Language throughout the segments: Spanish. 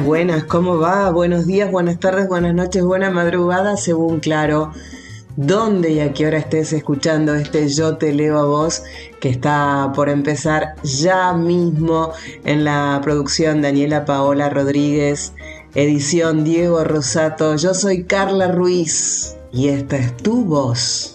Buenas, buenas, buenas, ¿cómo va? Buenos días, buenas tardes, buenas noches, buena madrugada, según claro, dónde y a qué hora estés escuchando este Yo te leo a vos, que está por empezar ya mismo en la producción Daniela Paola Rodríguez, edición Diego Rosato. Yo soy Carla Ruiz y esta es tu voz.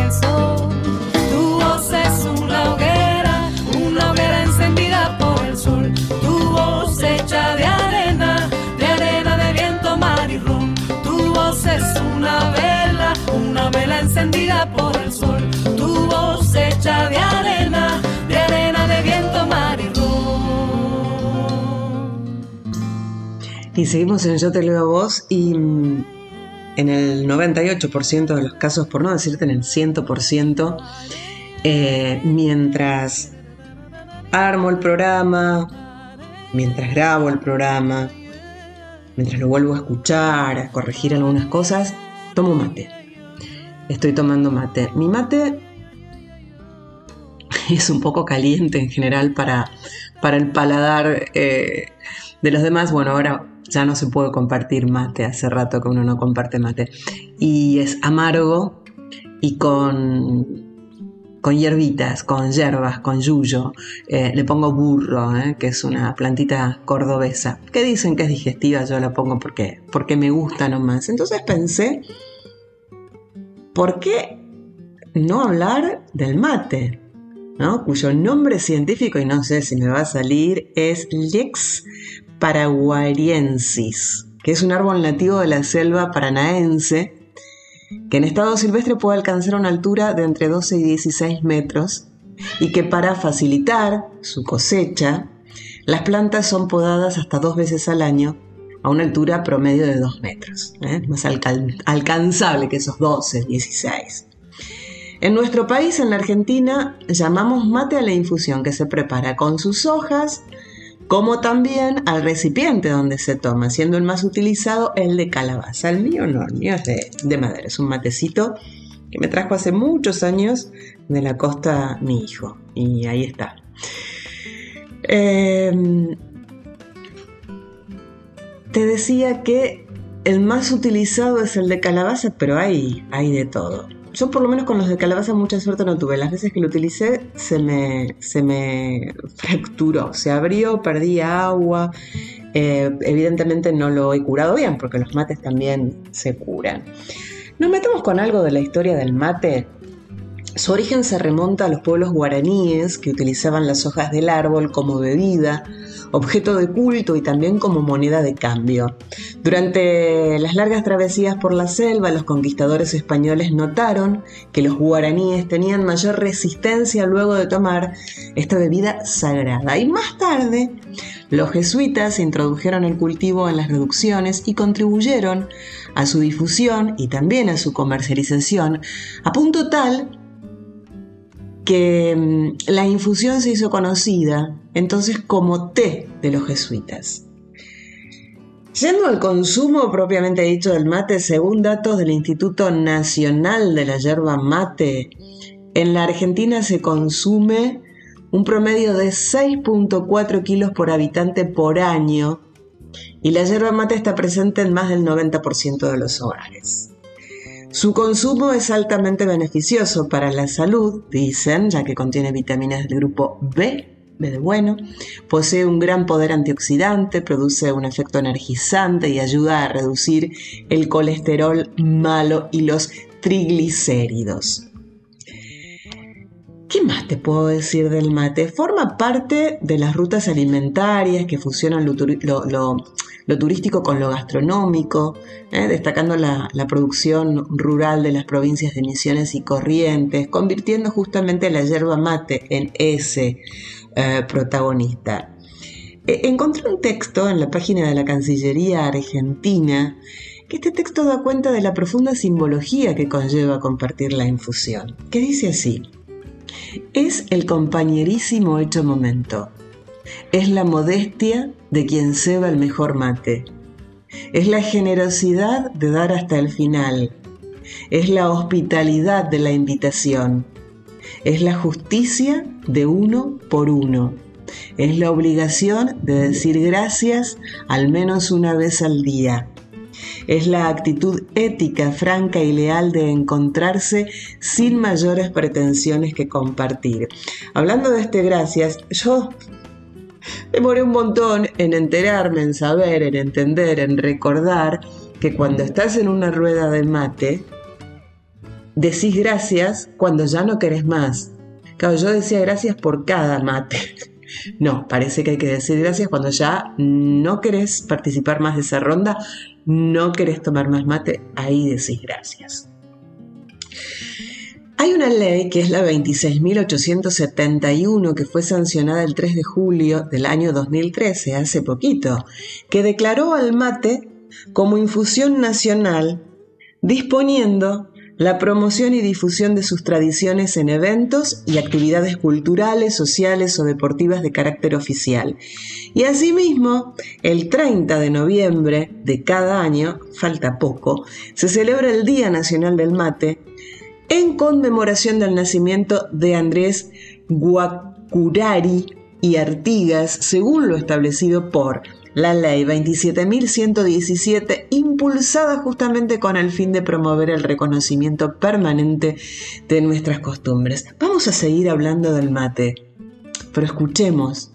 Y seguimos en Yo te leo a vos y mm, en el 98% de los casos, por no decirte en el 100%, eh, mientras armo el programa, mientras grabo el programa, mientras lo vuelvo a escuchar, a corregir algunas cosas, tomo mate. Estoy tomando mate. Mi mate es un poco caliente en general para, para el paladar eh, de los demás. Bueno, ahora ya no se puede compartir mate, hace rato que uno no comparte mate. Y es amargo y con, con hierbitas, con hierbas, con yuyo. Eh, le pongo burro, eh, que es una plantita cordobesa, que dicen que es digestiva, yo la pongo porque, porque me gusta nomás. Entonces pensé, ¿por qué no hablar del mate? ¿no? cuyo nombre científico, y no sé si me va a salir, es Lex paraguariensis, que es un árbol nativo de la selva paranaense, que en estado silvestre puede alcanzar una altura de entre 12 y 16 metros y que para facilitar su cosecha, las plantas son podadas hasta dos veces al año a una altura promedio de 2 metros, ¿eh? más alcanzable que esos 12, 16. En nuestro país, en la Argentina, llamamos mate a la infusión que se prepara con sus hojas, como también al recipiente donde se toma, siendo el más utilizado el de calabaza. El mío no, el mío es de, madera, es un matecito que me trajo hace muchos años de la costa mi hijo. Y ahí está. Em, te decía que el más utilizado es el de calabaza, pero hay, hay de todo yo por lo menos con los de calabaza mucha suerte no tuve. Las veces que lo utilicé se me, se me fracturó, se abrió, perdí agua. Eh, evidentemente no lo he curado bien porque los mates también se curan. Nos metemos con algo de la historia del mate. Su origen se remonta a los pueblos guaraníes que utilizaban las hojas del árbol como bebida objeto de culto y también como moneda de cambio. Durante las largas travesías por la selva, los conquistadores españoles notaron que los guaraníes tenían mayor resistencia luego de tomar esta bebida sagrada. Y más tarde, los jesuitas introdujeron el cultivo en las reducciones y contribuyeron a su difusión y también a su comercialización, a punto tal que mm, la infusión se hizo conocida entonces como té de los jesuitas. Yendo al consumo propiamente dicho del mate, según datos del Instituto Nacional de la Yerba Mate, en la Argentina se consume un promedio de 6.4 kilos por habitante por año y la yerba mate está presente en más del 90% de los hogares. Su consumo es altamente beneficioso para la salud, dicen, ya que contiene vitaminas del grupo B, B de bueno, posee un gran poder antioxidante, produce un efecto energizante y ayuda a reducir el colesterol malo y los triglicéridos. ¿Qué más te puedo decir del mate? Forma parte de las rutas alimentarias que fusionan lo, turístico con lo gastronómico, ¿eh? destacando la, producción rural de las provincias de Misiones y Corrientes, convirtiendo justamente la yerba mate en ese eh, protagonista. E, encontré un texto en la página de la Cancillería Argentina que este texto da cuenta de la profunda simbología que conlleva compartir la infusión, que dice así. Es el compañerísimo hecho momento. Es la modestia de quien ceba el mejor mate. Es la generosidad de dar hasta el final. Es la hospitalidad de la invitación. Es la justicia de uno por uno. Es la obligación de decir gracias al menos una vez al día es la actitud ética, franca y leal de encontrarse sin mayores pretensiones que compartir. Hablando de este gracias, yo demoré un montón en enterarme, en saber, en entender, en recordar que cuando estás en una rueda de mate, decís gracias cuando ya no querés más. Claro, yo decía gracias por cada mate. No, parece que hay que decir gracias cuando ya no querés participar más de esa ronda, no querés tomar más mate, ahí decís gracias. Hay una ley que es la 26.871 que fue sancionada el 3 de julio del año 2013, hace poquito, que declaró al mate como infusión nacional, disponiendo la promoción y difusión de sus tradiciones en eventos y actividades culturales, sociales o deportivas de carácter oficial. Y asimismo, el 30 de noviembre de cada año, falta poco, se celebra el Día Nacional del Mate en conmemoración del nacimiento de Andrés Guacurari y Artigas, según lo establecido por la ley 27.117, impulsada justamente con el fin de promover el reconocimiento permanente de nuestras costumbres. Vamos a seguir hablando del mate, pero escuchemos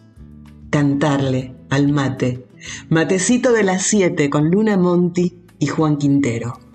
cantarle al mate. Matecito de las 7 con Luna Monti y Juan Quintero.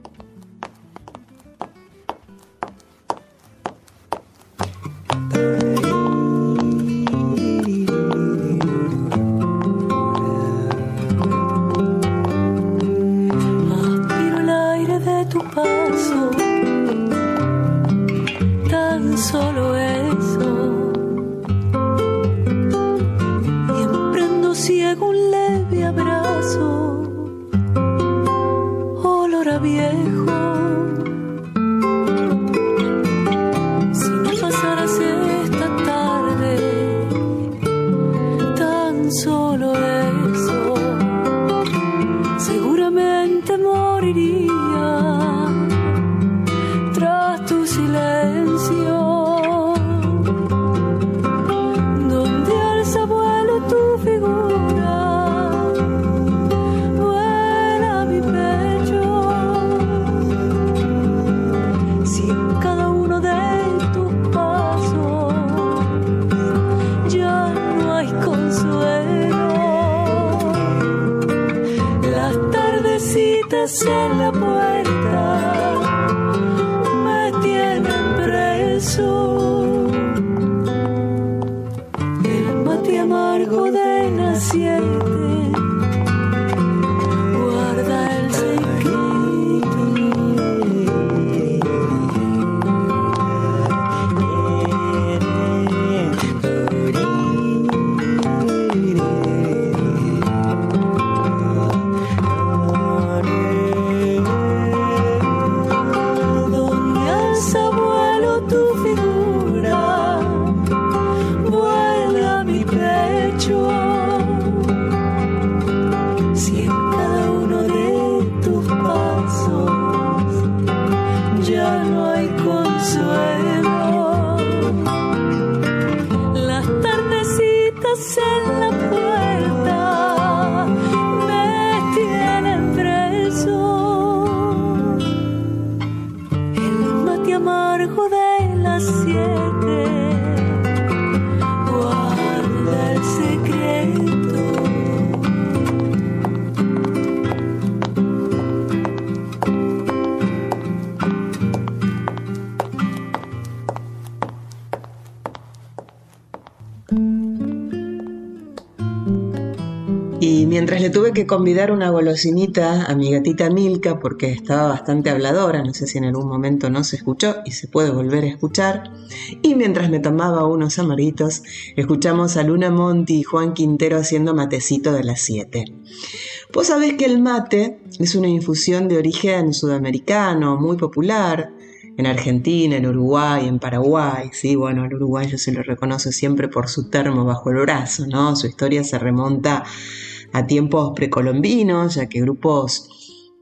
Convidar una golosinita a mi gatita Milka porque estaba bastante habladora, no sé si en algún momento no se escuchó y se puede volver a escuchar, y mientras me tomaba unos amaritos, escuchamos a Luna Monti y Juan Quintero haciendo matecito de las 7. Vos sabés que el mate es una infusión de origen sudamericano muy popular, en Argentina, en Uruguay, en Paraguay, sí, bueno, al uruguayo se lo reconoce siempre por su termo bajo el brazo, ¿no? Su historia se remonta a tiempos precolombinos, ya que grupos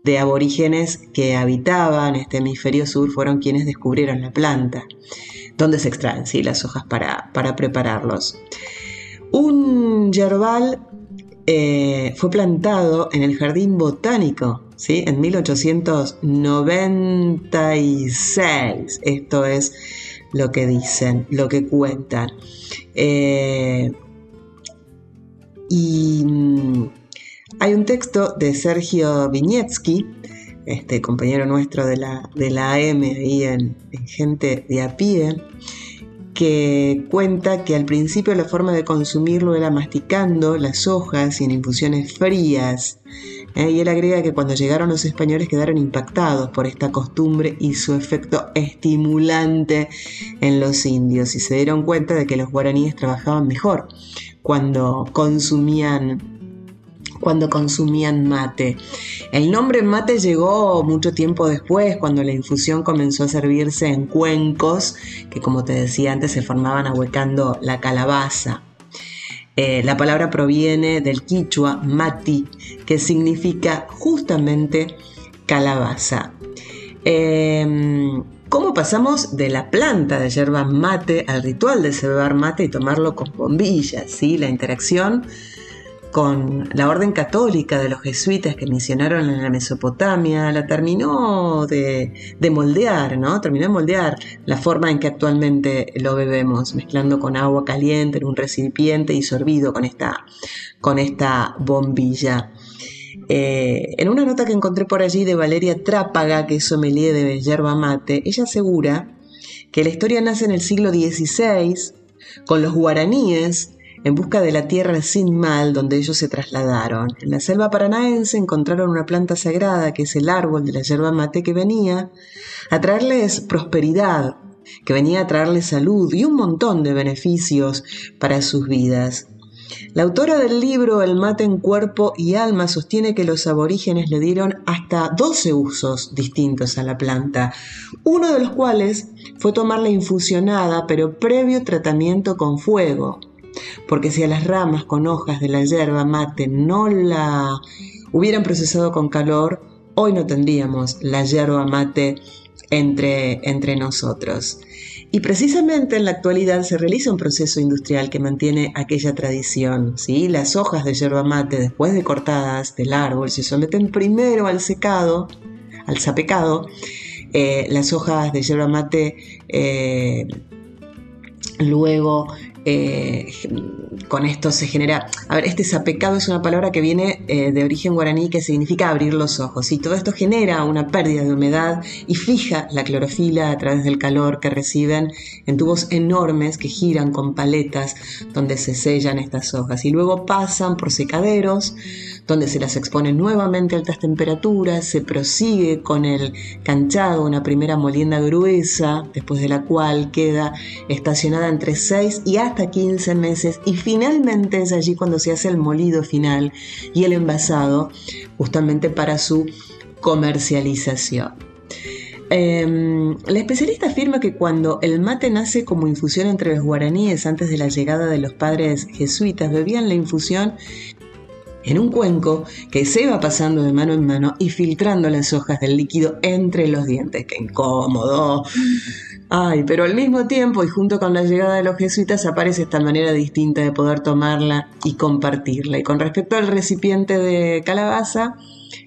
de aborígenes que habitaban este hemisferio sur fueron quienes descubrieron la planta, donde se extraen ¿sí? las hojas para, para prepararlos. Un yerbal eh, fue plantado en el Jardín Botánico ¿sí? en 1896. Esto es lo que dicen, lo que cuentan. Eh, y mm, hay un texto de Sergio Viñetsky, este compañero nuestro de la, de la AM ahí en, Gente de a pie, que cuenta que al principio la forma de consumirlo era masticando las hojas y en infusiones frías. ¿eh? Y él agrega que cuando llegaron los españoles quedaron impactados por esta costumbre y su efecto estimulante en los indios y se dieron cuenta de que los guaraníes trabajaban mejor cuando consumían cuando consumían mate. El nombre mate llegó mucho tiempo después, cuando la infusión comenzó a servirse en cuencos, que como te decía antes se formaban ahuecando la calabaza. Eh, la palabra proviene del quichua mati, que significa justamente calabaza. Em, ¿Cómo pasamos de la planta de yerba mate al ritual de cebar mate y tomarlo con bombillas? ¿sí? La interacción con la orden católica de los jesuitas que misionaron en la Mesopotamia la terminó de, moldear, ¿no? Terminó de moldear la forma en que actualmente lo bebemos, mezclando con agua caliente en un recipiente y sorbido con esta, con esta bombilla. Eh, en una nota que encontré por allí de Valeria Trápaga, que es sommelier de yerba mate, ella asegura que la historia nace en el siglo XVI con los guaraníes en busca de la tierra sin mal donde ellos se trasladaron. En la selva paranaense encontraron una planta sagrada que es el árbol de la yerba mate que venía a traerles prosperidad, que venía a traerles salud y un montón de beneficios para sus vidas. La autora del libro El mate en cuerpo y alma sostiene que los aborígenes le dieron hasta 12 usos distintos a la planta, uno de los cuales fue tomarla infusionada pero previo tratamiento con fuego, porque si a las ramas con hojas de la hierba mate no la hubieran procesado con calor, hoy no tendríamos la hierba mate entre, entre nosotros. Y precisamente en la actualidad se realiza un proceso industrial que mantiene aquella tradición. ¿sí? Las hojas de yerba mate, después de cortadas del árbol, se someten primero al secado, al sapecado. Eh, las hojas de yerba mate eh, luego eh, con esto se genera, a ver, este sapecado es una palabra que viene eh, de origen guaraní que significa abrir los ojos y todo esto genera una pérdida de humedad y fija la clorofila a través del calor que reciben en tubos enormes que giran con paletas donde se sellan estas hojas y luego pasan por secaderos donde se las expone nuevamente a altas temperaturas, se prosigue con el canchado, una primera molienda gruesa, después de la cual queda estacionada entre 6 y hasta 15 meses y finalmente es allí cuando se hace el molido final y el envasado justamente para su comercialización. Em, la especialista afirma que cuando el mate nace como infusión entre los guaraníes antes de la llegada de los padres jesuitas, bebían la infusión en un cuenco que se va pasando de mano en mano y filtrando las hojas del líquido entre los dientes. ¡Qué incómodo! Ay, pero al mismo tiempo y junto con la llegada de los jesuitas aparece esta manera distinta de poder tomarla y compartirla. Y con respecto al recipiente de calabaza,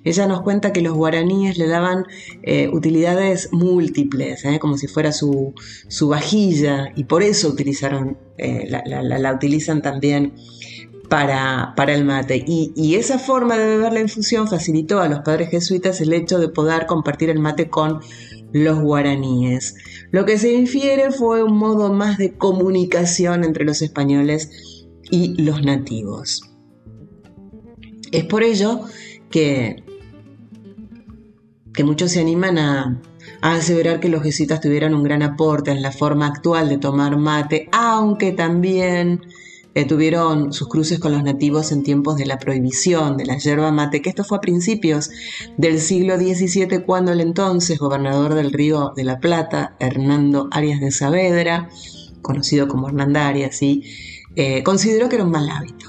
ella nos cuenta que los guaraníes le daban eh, utilidades múltiples, ¿eh? como si fuera su, vajilla, y por eso utilizaron, eh, la, utilizan también para, el mate. Y, y, esa forma de beber la infusión facilitó a los padres jesuitas el hecho de poder compartir el mate con los guaraníes. Lo que se infiere fue un modo más de comunicación entre los españoles y los nativos. Es por ello que, que muchos se animan a, a aseverar que los jesuitas tuvieran un gran aporte en la forma actual de tomar mate, aunque también eh, tuvieron sus cruces con los nativos en tiempos de la prohibición de la yerba mate, que esto fue a principios del siglo XVII, cuando el entonces gobernador del Río de la Plata, Hernando Arias de Saavedra, conocido como Hernandarias, ¿sí? Eh, consideró que era un mal hábito.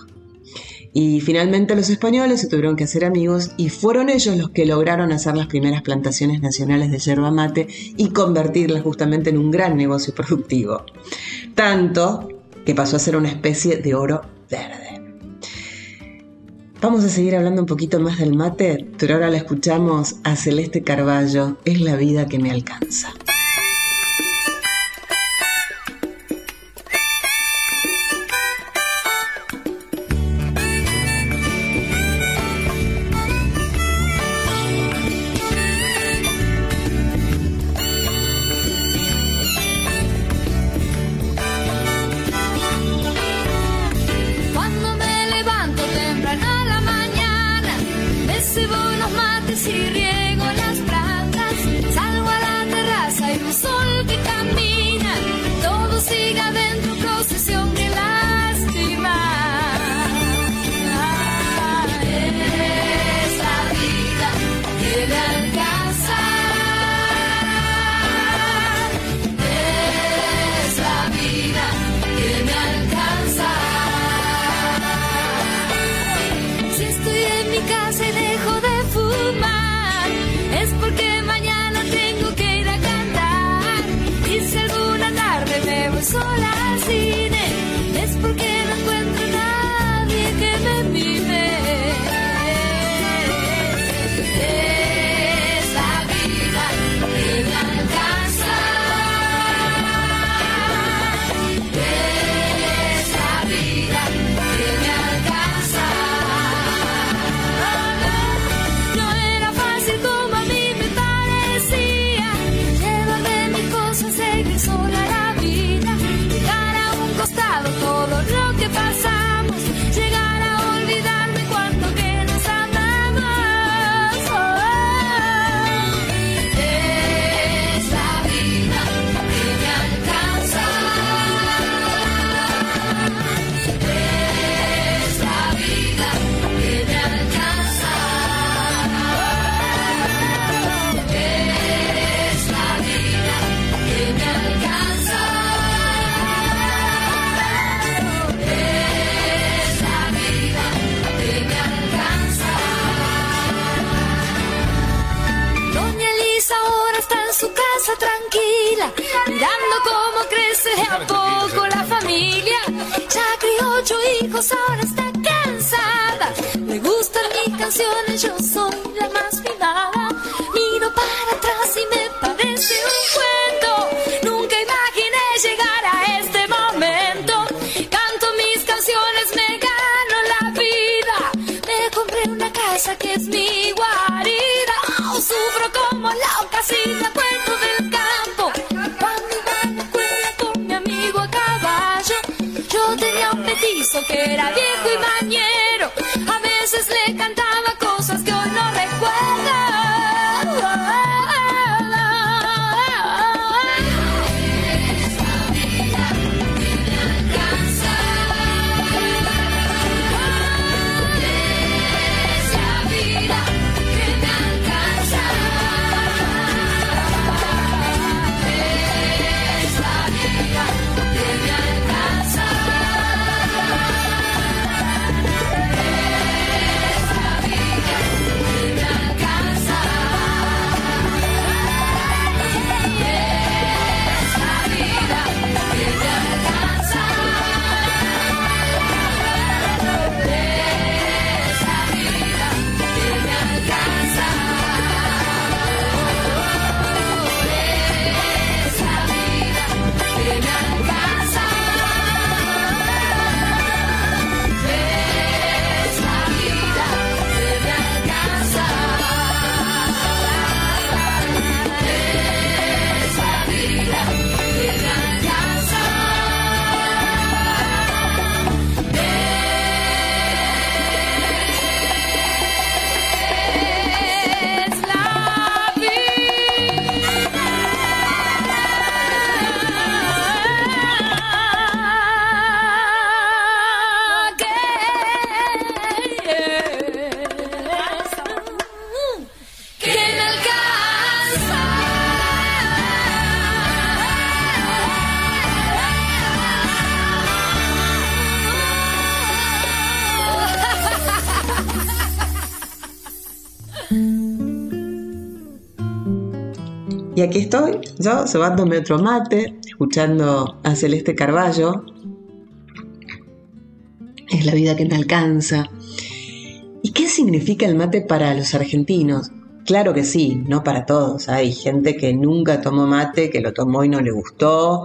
Y finalmente los españoles se tuvieron que hacer amigos y fueron ellos los que lograron hacer las primeras plantaciones nacionales de yerba mate y convertirlas justamente en un gran negocio productivo. Tanto que pasó a ser una especie de oro verde. Vamos a seguir hablando un poquito más del mate, pero ahora la escuchamos a Celeste Carballo, Es la vida que me alcanza. Yo cebándome otro mate, escuchando a Celeste Carballo. Es la vida que me alcanza. ¿Y qué significa el mate para los argentinos? Claro que sí, no para todos. Hay gente que nunca tomó mate, que lo tomó y no le gustó,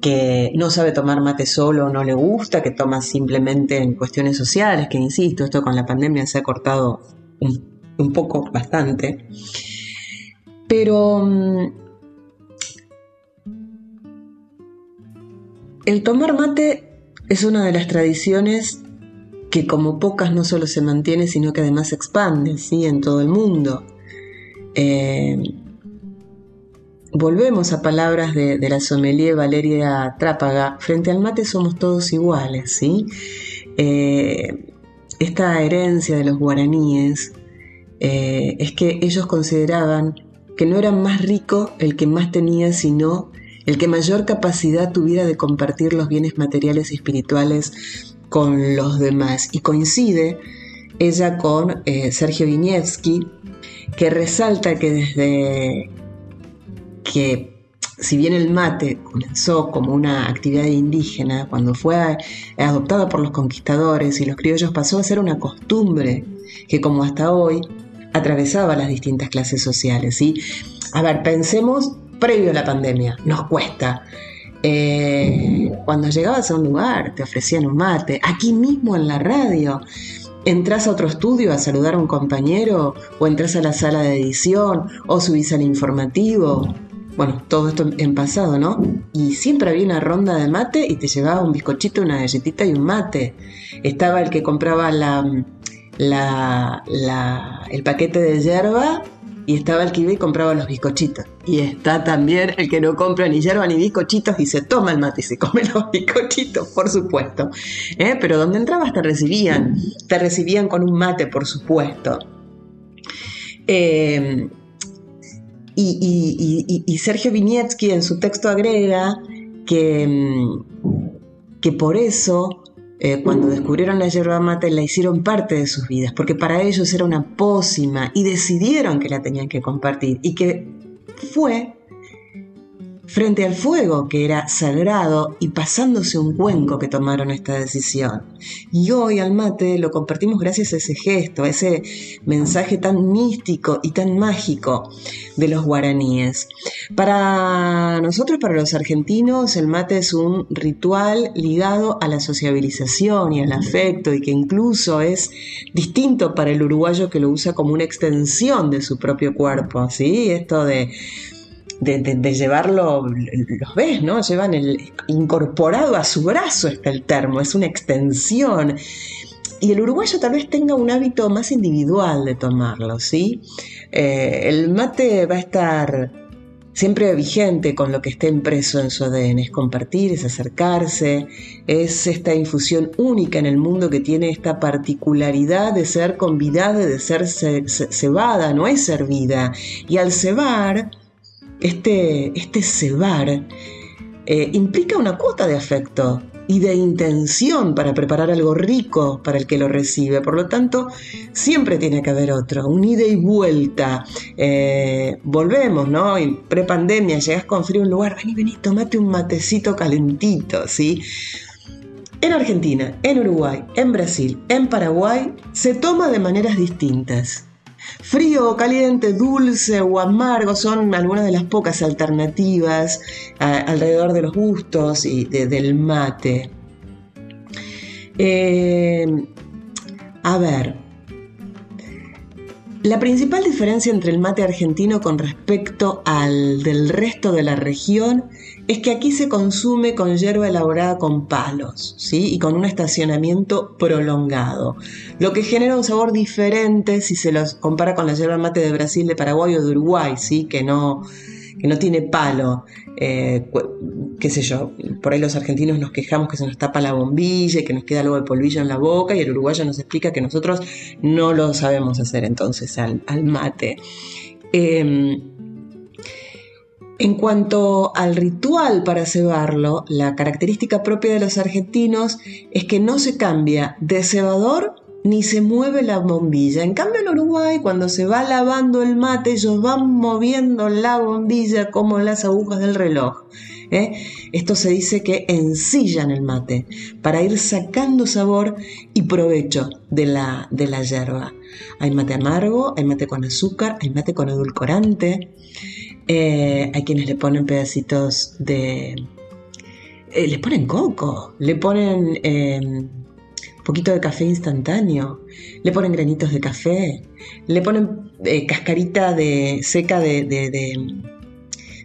que no sabe tomar mate solo no le gusta, que toma simplemente en cuestiones sociales, que insisto, esto con la pandemia se ha cortado un, poco, bastante. Pero el tomar mate es una de las tradiciones que como pocas no solo se mantiene, sino que además se expande ¿sí? en todo el mundo. Eh, volvemos a palabras de, la sommelier Valeria Trápaga, frente al mate somos todos iguales, ¿sí? Eh, esta herencia de los guaraníes eh, es que ellos consideraban que no era más rico el que más tenía, sino el que mayor capacidad tuviera de compartir los bienes materiales y espirituales con los demás. Y coincide ella con Sergio Viñevsky, que resalta que desde que si bien el mate comenzó como una actividad indígena, cuando fue adoptada por los conquistadores y los criollos pasó a ser una costumbre que como hasta hoy atravesaba las distintas clases sociales. ¿sí? A ver, pensemos previo a la pandemia, nos cuesta. Eh, cuando llegabas a un lugar te ofrecían un mate, aquí mismo en la radio entras a otro estudio a saludar a un compañero, o entras a la sala de edición, o subís al informativo. Bueno, todo esto en pasado, ¿no? Y siempre había una ronda de mate y te llevaba un bizcochito, una galletita y un mate. Estaba el que compraba la, la, el paquete de hierba y estaba el que iba y compraba los bizcochitos. Y está también el que no compra ni hierba ni bizcochitos y se toma el mate y se come los bizcochitos, por supuesto. ¿Eh? Pero donde entrabas te recibían, te recibían con un mate, por supuesto. Eh, y, Sergio Vinietzky en su texto agrega que, mm, que por eso eh, cuando descubrieron la yerba mate la hicieron parte de sus vidas, porque para ellos era una pócima y decidieron que la tenían que compartir y que fue frente al fuego que era sagrado y pasándose un cuenco que tomaron esta decisión. Y hoy al mate lo compartimos gracias a ese gesto, a ese mensaje tan místico y tan mágico de los guaraníes. Para nosotros, para los argentinos, el mate es un ritual ligado a la sociabilización y al afecto y que incluso es distinto para el uruguayo que lo usa como una extensión de su propio cuerpo, ¿sí? Esto de de, llevarlo, los ves, ¿no? Llevan el incorporado a su brazo está el termo, es una extensión. Y el uruguayo tal vez tenga un hábito más individual de tomarlo, ¿sí? Eh, el mate va a estar siempre vigente con lo que esté impreso en su ADN, es compartir, es acercarse, es esta infusión única en el mundo que tiene esta particularidad de ser convidada, de ser cebada, no es servida. Y al cebar, este, este cebar eh, implica una cuota de afecto y de intención para preparar algo rico para el que lo recibe. Por lo tanto, siempre tiene que haber otro, un ida y vuelta. Eh, volvemos, ¿no? En prepandemia, llegas con frío a un lugar, vení, vení, tomate un matecito calentito, ¿sí? En Argentina, en Uruguay, en Brasil, en Paraguay, se toma de maneras distintas. Frío, caliente, dulce o amargo son algunas de las pocas alternativas alrededor de los gustos y del mate. Eh, a ver, la principal diferencia entre el mate argentino con respecto al del resto de la región es que aquí se consume con hierba elaborada con palos, ¿sí? Y con un estacionamiento prolongado, lo que genera un sabor diferente si se los compara con la hierba mate de Brasil, de Paraguay o de Uruguay, ¿sí? Que no, que no tiene palo. Eh, qué sé yo, por ahí los argentinos nos quejamos que se nos tapa la bombilla y que nos queda algo de polvillo en la boca y el uruguayo nos explica que nosotros no lo sabemos hacer entonces al, mate. Em, en cuanto al ritual para cebarlo, la característica propia de los argentinos es que no se cambia de cebador ni se mueve la bombilla. En cambio en Uruguay, cuando se va lavando el mate, ellos van moviendo la bombilla como las agujas del reloj. ¿eh? Esto se dice que ensillan el mate para ir sacando sabor y provecho de la, de la yerba. Hay mate amargo, hay mate con azúcar, hay mate con edulcorante. Eh, hay quienes le ponen pedacitos de... Eh, le ponen coco, le ponen poquito de café instantáneo, le ponen granitos de café, le ponen eh, cascarita de, seca de,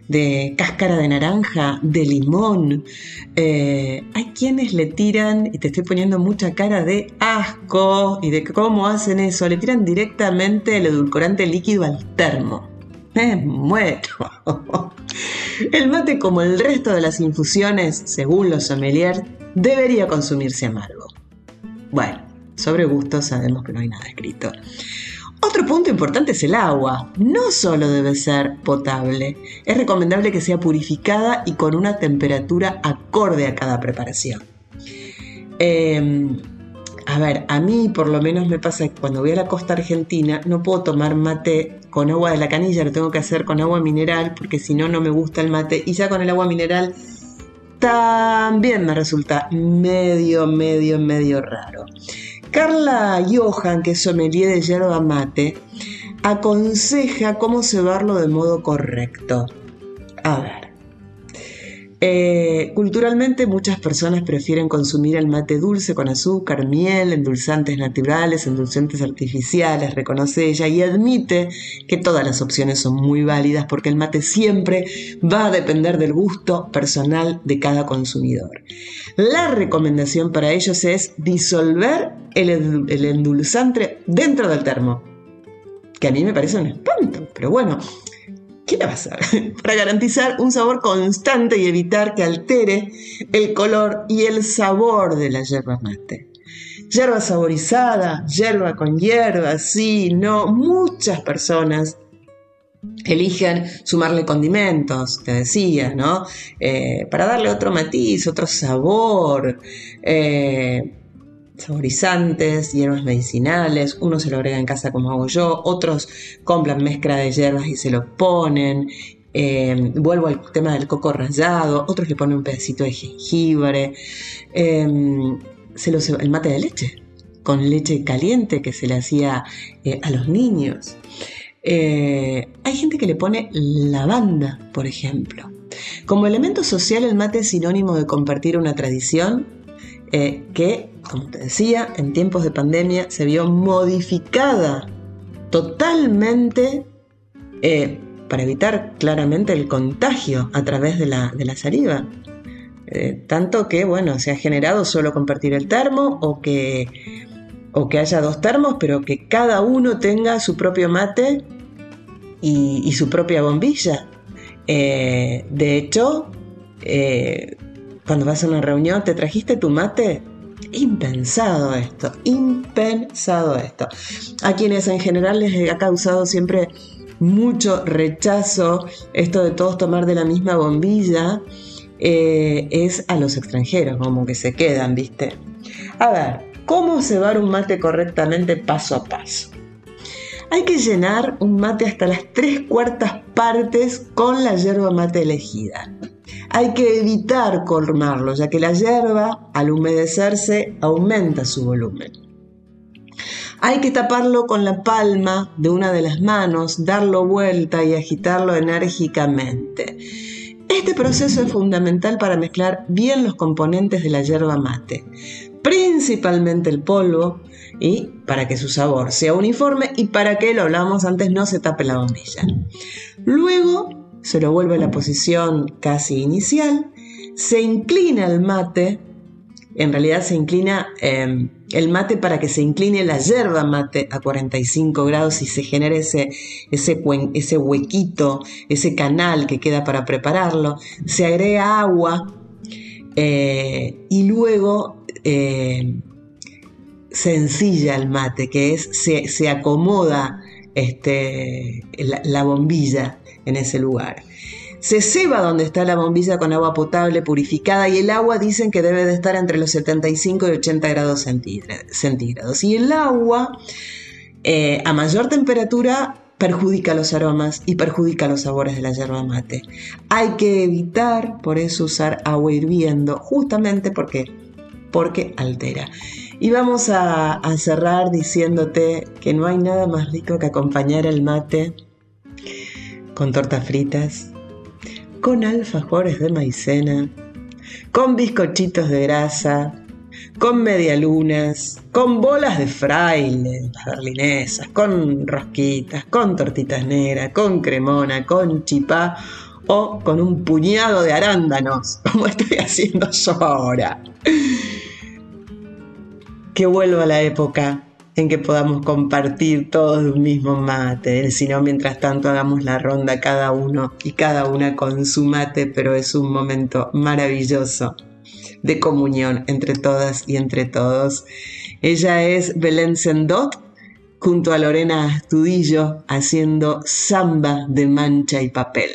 de, cáscara de naranja, de limón. Eh, hay quienes le tiran, y te estoy poniendo mucha cara de asco y de cómo hacen eso, le tiran directamente el edulcorante líquido al termo. Me muero. El mate, como el resto de las infusiones, según los sommeliers, debería consumirse amargo. Bueno, sobre gusto sabemos que no hay nada escrito. Otro punto importante es el agua. No solo debe ser potable, es recomendable que sea purificada y con una temperatura acorde a cada preparación. Em, a ver, a mí por lo menos me pasa que cuando voy a la costa argentina no puedo tomar mate con agua de la canilla, lo tengo que hacer con agua mineral porque si no, no me gusta el mate. Y ya con el agua mineral también me resulta medio, medio, medio raro. Carla Johan, que es sommelier de yerba mate, aconseja cómo cebarlo de modo correcto. A ver, eh, culturalmente muchas personas prefieren consumir el mate dulce con azúcar, miel, endulzantes naturales, endulzantes artificiales, reconoce ella y admite que todas las opciones son muy válidas porque el mate siempre va a depender del gusto personal de cada consumidor. La recomendación para ellos es disolver el, el endulzante dentro del termo, que a mí me parece un espanto, pero bueno, ¿Qué le va a hacer? Para garantizar un sabor constante y evitar que altere el color y el sabor de la yerba mate. Yerba saborizada, yerba con hierba, sí, no. Muchas personas eligen sumarle condimentos, te decía, ¿no? Eh, para darle otro matiz, otro sabor. Eh, saborizantes, hierbas medicinales, uno se lo agrega en casa como hago yo, otros compran mezcla de hierbas y se lo ponen. Eh, vuelvo al tema del coco rallado, otros le ponen un pedacito de jengibre, em, se el mate de leche, con leche caliente que se le hacía eh, a los niños. Eh, hay gente que le pone lavanda, por ejemplo. Como elemento social, el mate es sinónimo de compartir una tradición que como te decía, en tiempos de pandemia se vio modificada totalmente eh, para evitar claramente el contagio a través de la, saliva. Eh, tanto que, bueno, se ha generado solo compartir el termo o que, o que haya dos termos, pero que cada uno tenga su propio mate y, su propia bombilla. Eh, de hecho, cuando vas a una reunión, ¿te trajiste tu mate? impensado esto, impensado esto. A quienes en general les ha causado siempre mucho rechazo esto de todos tomar de la misma bombilla, eh, es a los extranjeros, como que se quedan, ¿viste? A ver, ¿cómo cebar un mate correctamente paso a paso? Hay que llenar un mate hasta las tres cuartas partes con la yerba mate elegida. Hay que evitar colmarlo, ya que la hierba, al humedecerse, aumenta su volumen. Hay que taparlo con la palma de una de las manos, darlo vuelta y agitarlo enérgicamente. Este proceso es fundamental para mezclar bien los componentes de la yerba mate, principalmente el polvo, y para que su sabor sea uniforme y para que, lo hablamos antes, no se tape la bombilla. Luego se lo vuelve a la posición casi inicial, se inclina el mate, en realidad se inclina em, el mate para que se incline la yerba mate a 45 grados y se genere ese, ese, huequito, ese canal que queda para prepararlo, se agrega agua eh, y luego eh, se ensilla el mate, que es se, acomoda este, la bombilla en ese lugar. Se ceba donde está la bombilla con agua potable purificada y el agua dicen que debe de estar entre los 75 y 80 grados centígrados. Y el agua eh, a mayor temperatura perjudica los aromas y perjudica los sabores de la yerba mate. Hay que evitar, por eso, usar agua hirviendo, justamente porque, porque altera. Y vamos a, a cerrar diciéndote que no hay nada más rico que acompañar el mate con tortas fritas, con alfajores de maicena, con bizcochitos de grasa, con medialunas, con bolas de fraile, las berlinesas, con rosquitas, con tortitas negras, con cremona, con chipá o con un puñado de arándanos, como estoy haciendo yo ahora. Que vuelva la época en que podamos compartir todos un mismo mate, si no, mientras tanto hagamos la ronda cada uno y cada una con su mate, pero es un momento maravilloso de comunión entre todas y entre todos. Ella es Belén Sendot junto a Lorena Astudillo haciendo samba de mancha y papel.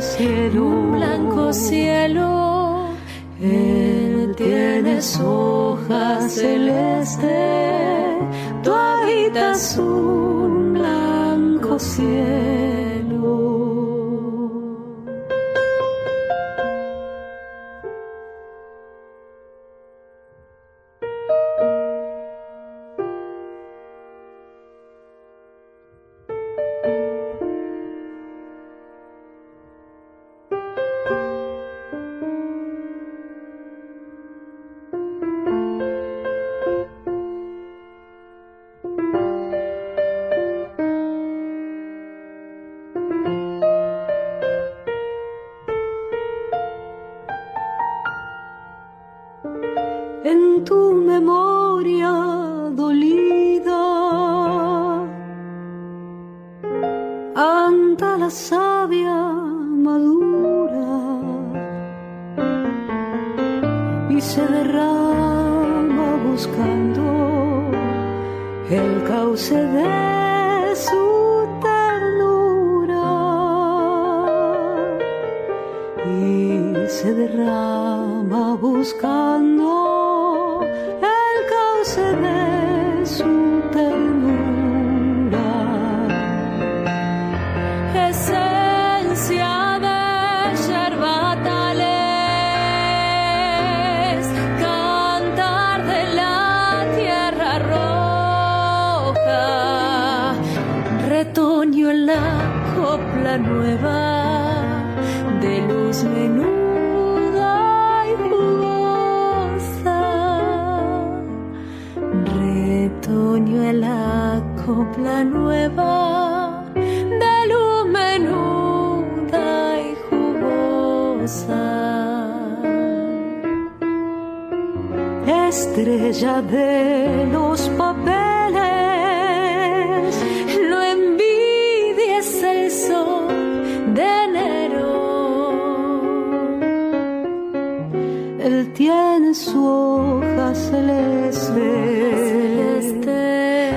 blanco cielo, blanco cielo. Él tienes hojas celeste, tu habitación buscando el cauce Estrella de los papeles. Tiene su hoja celeste,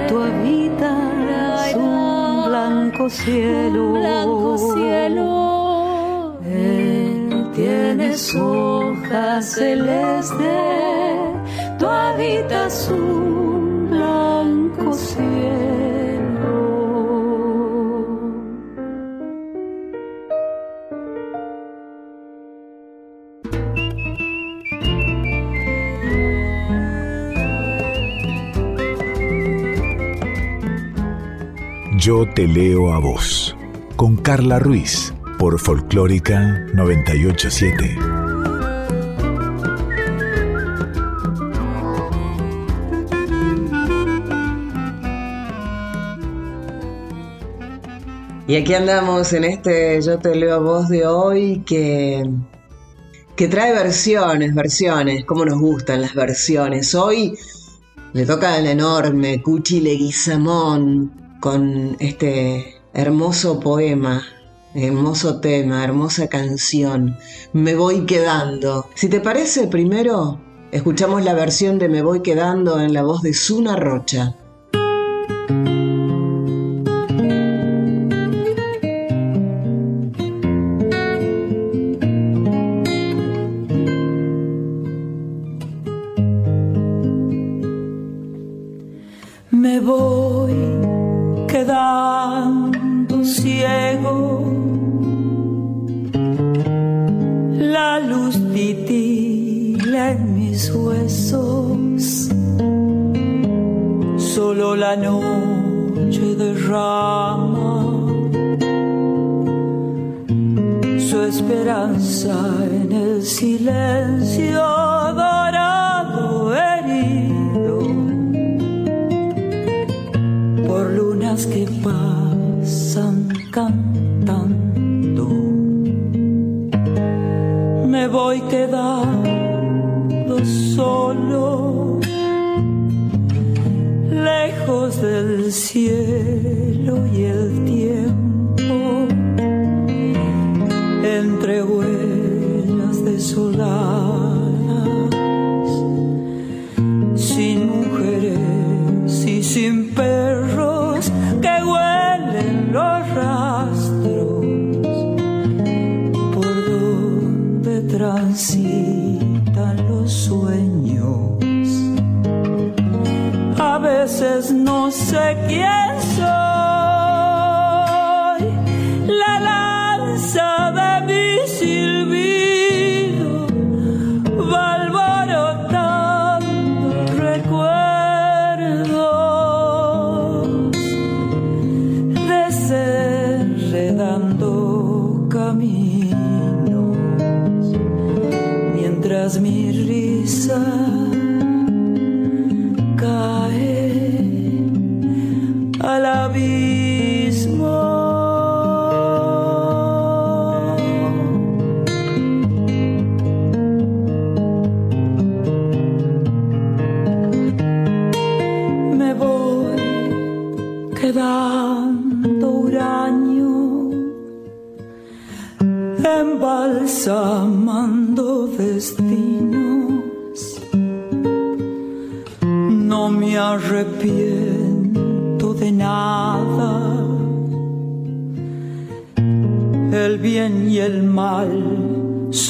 tu habita un blanco cielo, blanco cielo. Él tiene su hoja celeste, Yo te leo a vos, con Carla Ruiz, por Folclórica 987. Y aquí andamos en este Yo te leo a vos de hoy que, que trae versiones, versiones, como nos gustan las versiones. Hoy le toca el enorme Cuchi Leguizamón con este hermoso poema, hermoso tema, hermosa canción, Me voy quedando. Si te parece, primero escuchamos la versión de Me voy quedando en la voz de Suna Rocha.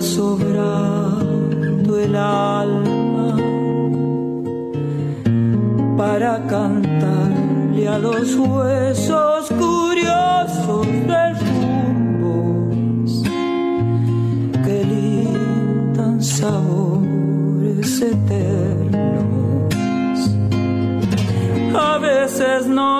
sobrando el alma para cantarle a los huesos curiosos de rumbos que lindan sabores eternos. A veces no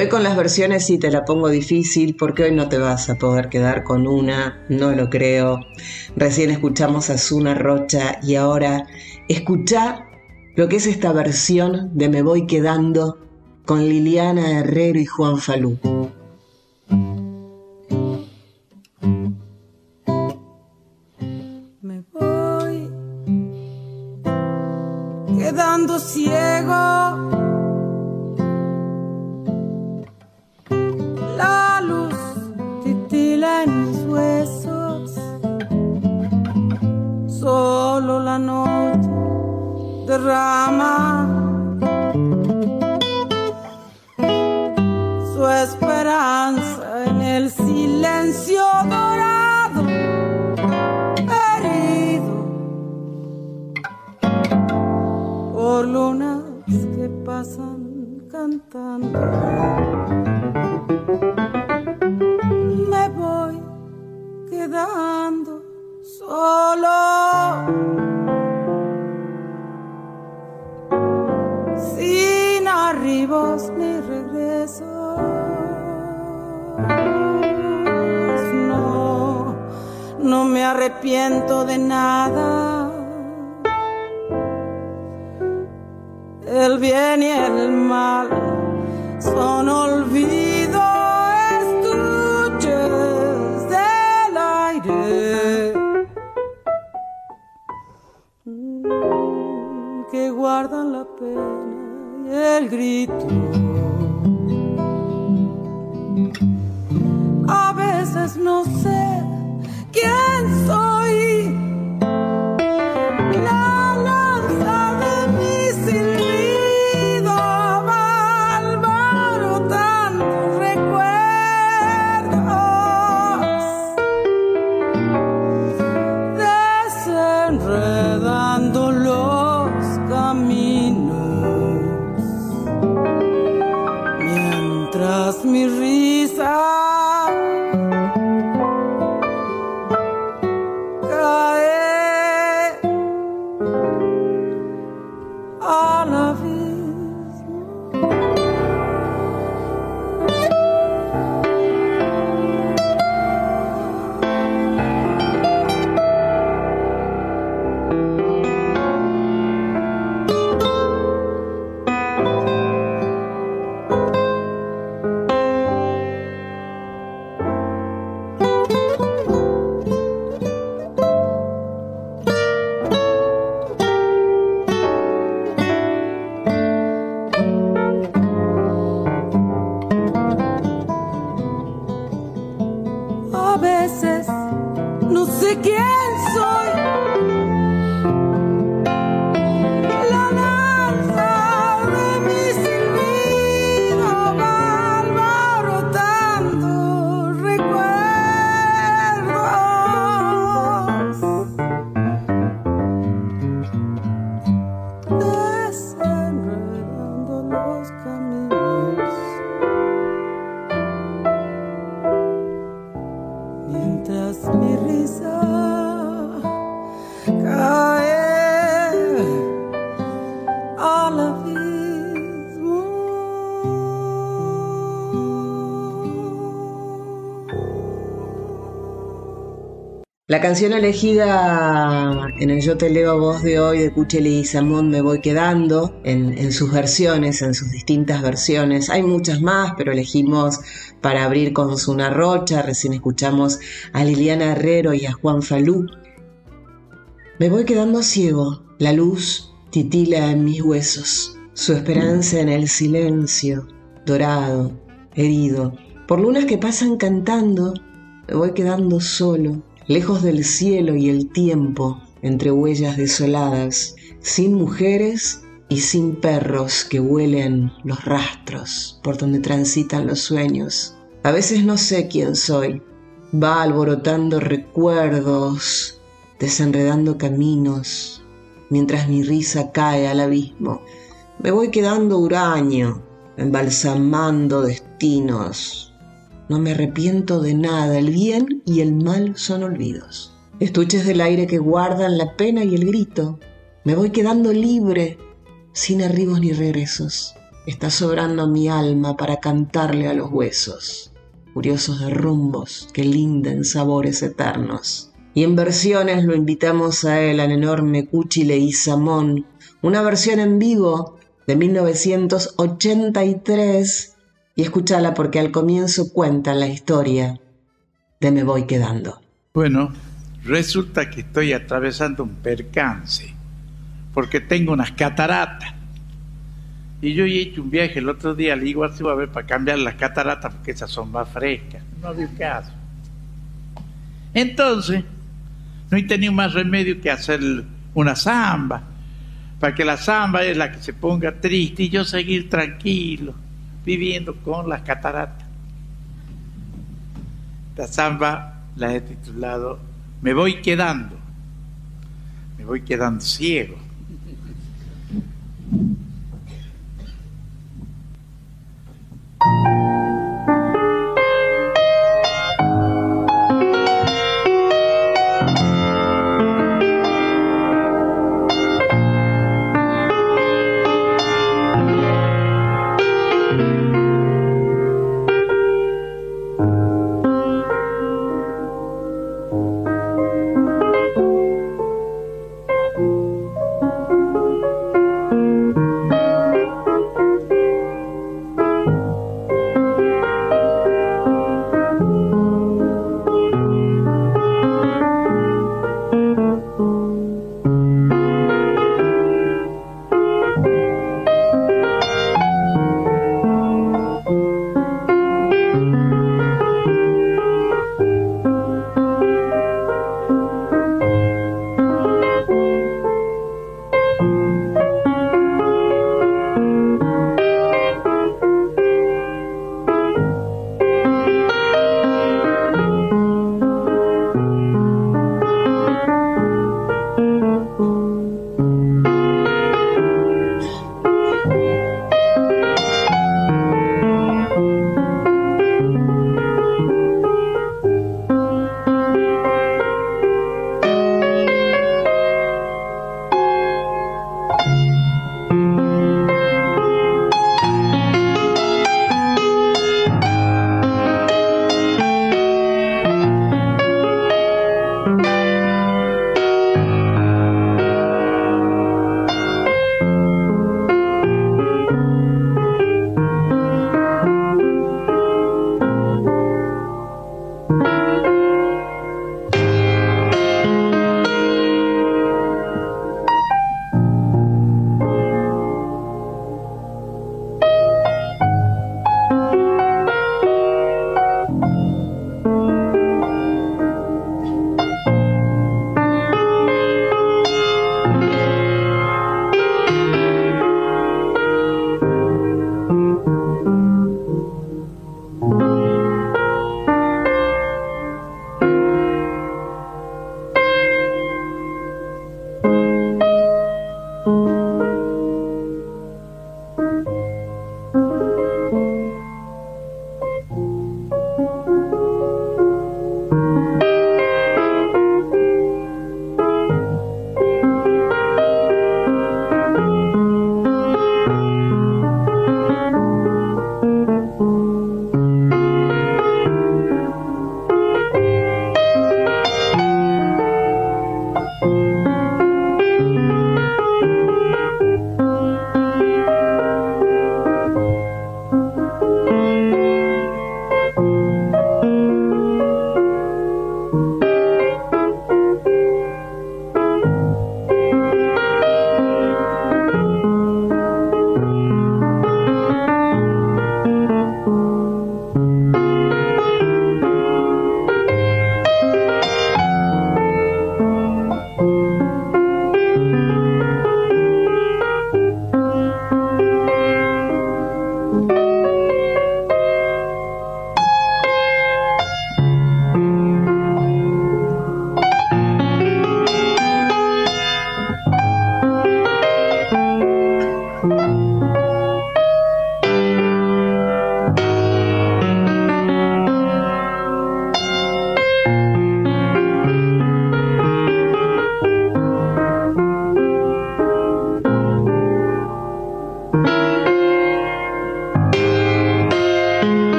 Hoy con las versiones sí te la pongo difícil porque hoy no te vas a poder quedar con una, no lo creo. Recién escuchamos a Zuna Rocha y ahora escucha lo que es esta versión de Me voy quedando con Liliana Herrero y Juan Falú. Me voy quedando ciego. Derrama su esperanza en el silencio dorado herido por lunas que pasan cantando. Me voy quedando solo. Arribos ni. No, no me arrepiento de nada. El bien y el mal son olvido estuches del aire mm, que guardan la pena el grito. A veces no sé quién soy. La canción elegida en el Yo te leo a voz de hoy de Cucheli y Samón Me voy quedando en, sus versiones, en sus distintas versiones. Hay muchas más, pero elegimos para abrir con Zuna Rocha. Recién escuchamos a Liliana Herrero y a Juan Falú. Me voy quedando ciego, la luz titila en mis huesos, su esperanza en el silencio, dorado, herido. Por lunas que pasan cantando, me voy quedando solo, lejos del cielo y el tiempo, entre huellas desoladas, sin mujeres y sin perros que huelen los rastros por donde transitan los sueños. A veces no sé quién soy, va alborotando recuerdos, desenredando caminos, mientras mi risa cae al abismo. Me voy quedando huraño, embalsamando destinos, no me arrepiento de nada, el bien y el mal son olvidos. Estuches del aire que guardan la pena y el grito. Me voy quedando libre, sin arribos ni regresos. Está sobrando mi alma para cantarle a los huesos, curiosos de rumbos que linden sabores eternos. Y en versiones lo invitamos a él, al enorme Cuchile y Samón, una versión en vivo de 1983 y escúchala porque al comienzo cuenta la historia de Me voy quedando. Bueno, resulta que estoy atravesando un percance porque tengo unas cataratas. Y yo he hecho un viaje el otro día al Iguazú a ver para cambiar las cataratas porque esas son más frescas. No había caso. Entonces, no he tenido más remedio que hacer una zamba, para que la zamba es la que se ponga triste y yo seguir tranquilo viviendo con las cataratas. Esta samba la he titulado Me voy quedando, me voy quedando ciego.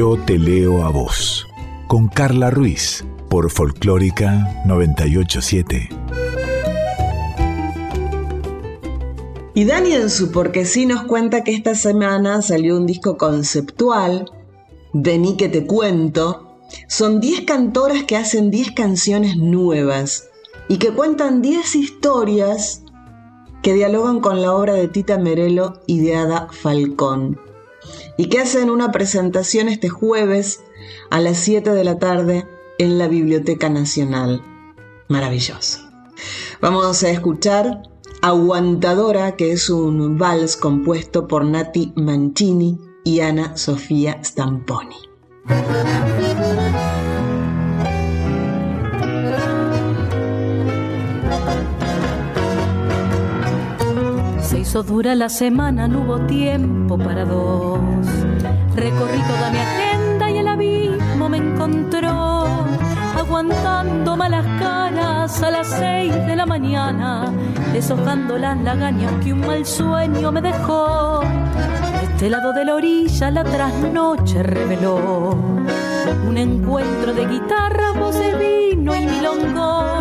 Yo te leo a vos. Con Carla Ruiz por Folclórica 987. Y Dani en su Porque sí nos cuenta que esta semana salió un disco conceptual, Vení que te cuento. Son 10 cantoras que hacen 10 canciones nuevas y que cuentan 10 historias que dialogan con la obra de Tita Merelo y de Falcón y que hacen una presentación este jueves a las 7 de la tarde en la Biblioteca Nacional. Maravilloso. Vamos a escuchar Aguantadora, que es un vals compuesto por Nati Mancini y Ana Sofía Stamponi. Hizo dura la semana, no hubo tiempo para dos. Recorrí toda mi agenda y el abismo me encontró aguantando malas caras a las seis de la mañana, deshojando las lagañas que un mal sueño me dejó. este lado de la orilla la trasnoche reveló un encuentro de guitarra, voces, vino y milongón.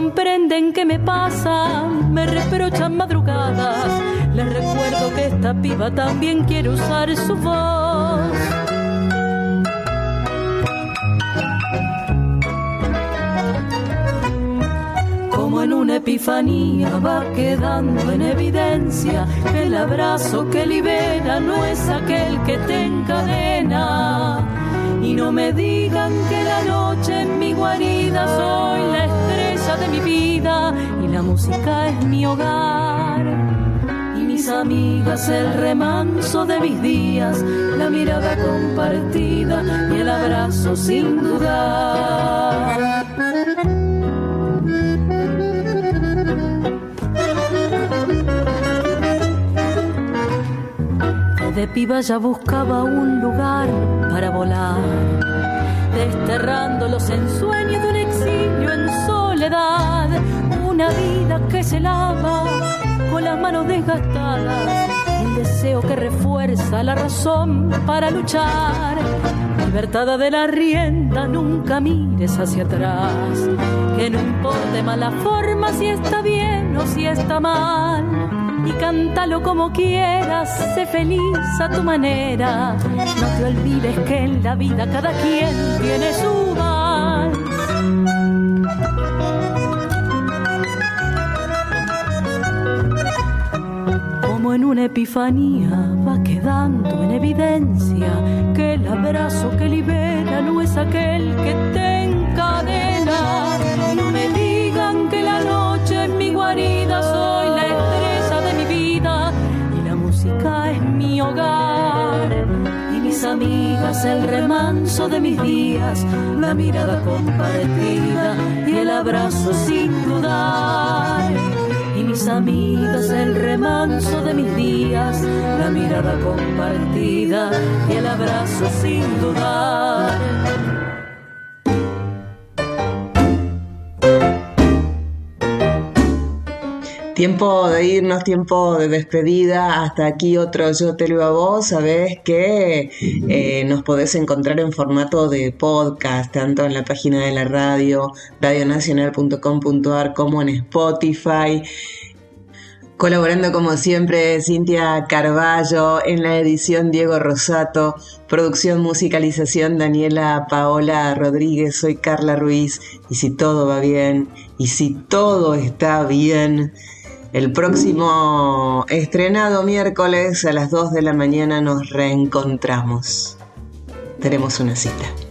Comprenden qué me pasa, me reprochan madrugadas. Les recuerdo que esta piba también quiere usar su voz. en una epifanía va quedando en evidencia el abrazo que libera no es aquel que te encadena. Y no me digan que la noche en mi guarida soy la estrella de mi vida y la música es mi hogar. Y mis amigas el remanso de mis días, la mirada compartida y el abrazo sin dudar. de piba ya buscaba un lugar para volar, desterrando los ensueños de un exilio en soledad, una vida que se lava con las manos desgastadas, el deseo que refuerza la razón para luchar. Libertada de la rienda, nunca mires hacia atrás, que no importe más la forma si está bien o si está mal y cántalo como quieras, sé feliz a tu manera. No te olvides que en la vida cada quien tiene su una epifanía va quedando en evidencia que el abrazo que libera no es aquel que te encadena. No me digan que la noche en mi guarida soy la es mi hogar y mis amigas el remanso de mis días, la mirada compartida y el abrazo sin dudar. Mis amigas el remanso de mis días, la mirada compartida y el abrazo sin dudar. Tiempo de irnos, tiempo de despedida. Hasta aquí otro Yo te leo a vos. Sabés que eh, nos podés encontrar en formato de podcast, tanto en la página de la radio, radionacional.com.ar, como en Spotify. Colaborando como siempre Cintia Carballo, en la edición Diego Rosato, producción, musicalización Daniela Paola Rodríguez, soy Carla Ruiz y si todo va bien y si todo está bien, el próximo estrenado miércoles a las 2 de la mañana nos reencontramos. Tenemos una cita.